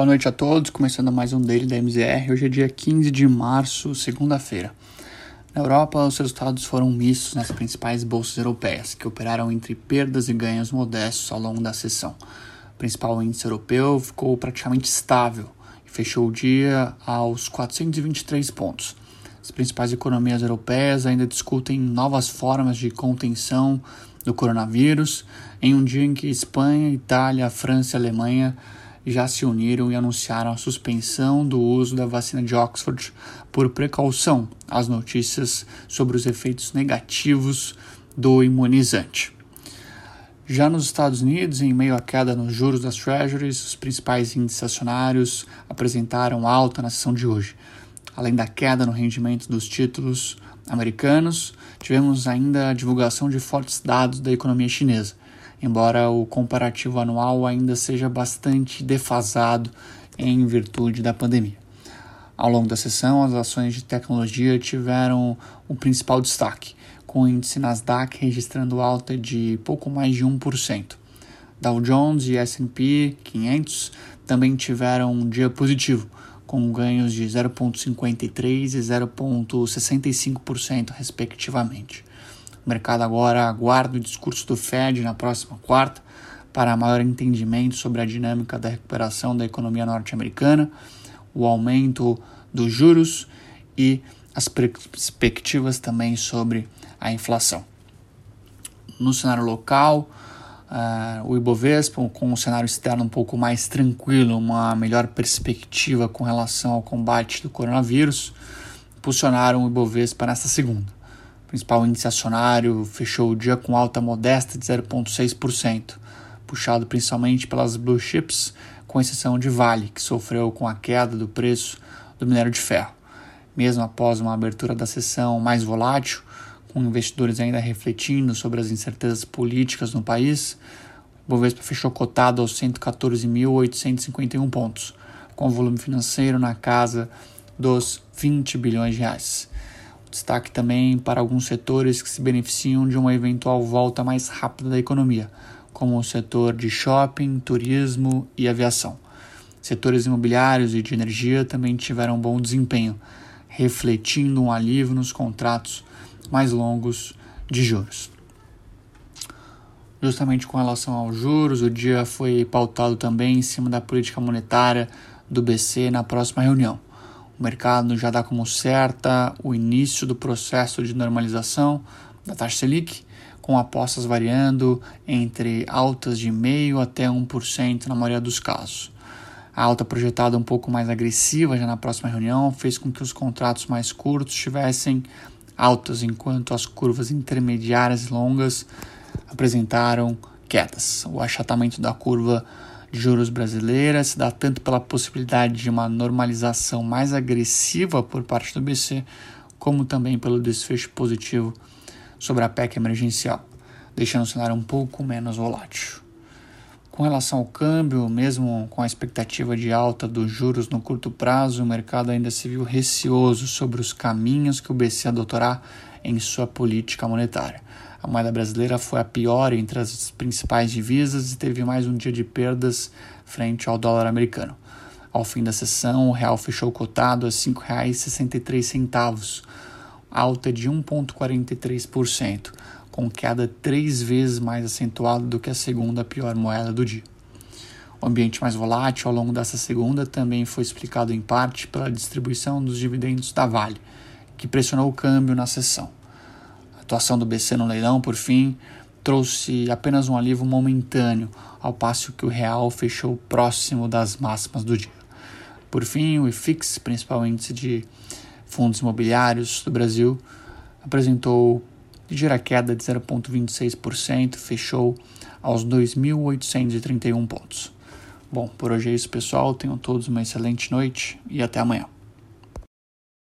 Boa noite a todos, começando mais um Daily da MZR. Hoje é dia 15 de março, segunda-feira. Na Europa, os resultados foram mistos nas principais bolsas europeias, que operaram entre perdas e ganhos modestos ao longo da sessão. O principal índice europeu ficou praticamente estável e fechou o dia aos 423 pontos. As principais economias europeias ainda discutem novas formas de contenção do coronavírus, em um dia em que Espanha, Itália, França e Alemanha já se uniram e anunciaram a suspensão do uso da vacina de Oxford por precaução às notícias sobre os efeitos negativos do imunizante. Já nos Estados Unidos, em meio à queda nos juros das Treasuries, os principais índices acionários apresentaram alta na sessão de hoje. Além da queda no rendimento dos títulos americanos, tivemos ainda a divulgação de fortes dados da economia chinesa embora o comparativo anual ainda seja bastante defasado em virtude da pandemia. Ao longo da sessão, as ações de tecnologia tiveram o principal destaque, com o índice Nasdaq registrando alta de pouco mais de 1%. Dow Jones e S&P 500 também tiveram um dia positivo, com ganhos de 0,53% e 0,65%, respectivamente. O mercado agora aguarda o discurso do Fed na próxima quarta para maior entendimento sobre a dinâmica da recuperação da economia norte-americana, o aumento dos juros e as perspectivas também sobre a inflação. No cenário local, uh, o Ibovespa, com um cenário externo um pouco mais tranquilo, uma melhor perspectiva com relação ao combate do coronavírus, impulsionaram o Ibovespa nesta segunda principal índice acionário fechou o dia com alta modesta de 0,6%, puxado principalmente pelas blue chips, com exceção de Vale, que sofreu com a queda do preço do minério de ferro. Mesmo após uma abertura da sessão mais volátil, com investidores ainda refletindo sobre as incertezas políticas no país, o Bovespa fechou cotado aos 114.851 pontos, com volume financeiro na casa dos 20 bilhões de reais. Destaque também para alguns setores que se beneficiam de uma eventual volta mais rápida da economia, como o setor de shopping, turismo e aviação. Setores imobiliários e de energia também tiveram bom desempenho, refletindo um alívio nos contratos mais longos de juros. Justamente com relação aos juros, o dia foi pautado também em cima da política monetária do BC na próxima reunião. O mercado já dá como certa o início do processo de normalização da taxa Selic, com apostas variando entre altas de 0,5% até 1% na maioria dos casos. A alta projetada um pouco mais agressiva já na próxima reunião fez com que os contratos mais curtos tivessem altas, enquanto as curvas intermediárias e longas apresentaram quedas. O achatamento da curva de juros brasileira se dá tanto pela possibilidade de uma normalização mais agressiva por parte do BC, como também pelo desfecho positivo sobre a PEC emergencial, deixando o cenário um pouco menos volátil. Com relação ao câmbio, mesmo com a expectativa de alta dos juros no curto prazo, o mercado ainda se viu receoso sobre os caminhos que o BC adotará em sua política monetária. A moeda brasileira foi a pior entre as principais divisas e teve mais um dia de perdas frente ao dólar americano. Ao fim da sessão, o real fechou cotado a R$ 5,63, alta de 1,43%, com queda três vezes mais acentuada do que a segunda pior moeda do dia. O ambiente mais volátil ao longo dessa segunda também foi explicado em parte pela distribuição dos dividendos da Vale, que pressionou o câmbio na sessão atuação do BC no leilão, por fim, trouxe apenas um alívio momentâneo, ao passo que o real fechou próximo das máximas do dia. Por fim, o IFIX, principal índice de fundos imobiliários do Brasil, apresentou ligeira queda de 0,26%, fechou aos 2.831 pontos. Bom, por hoje é isso, pessoal. Tenham todos uma excelente noite e até amanhã.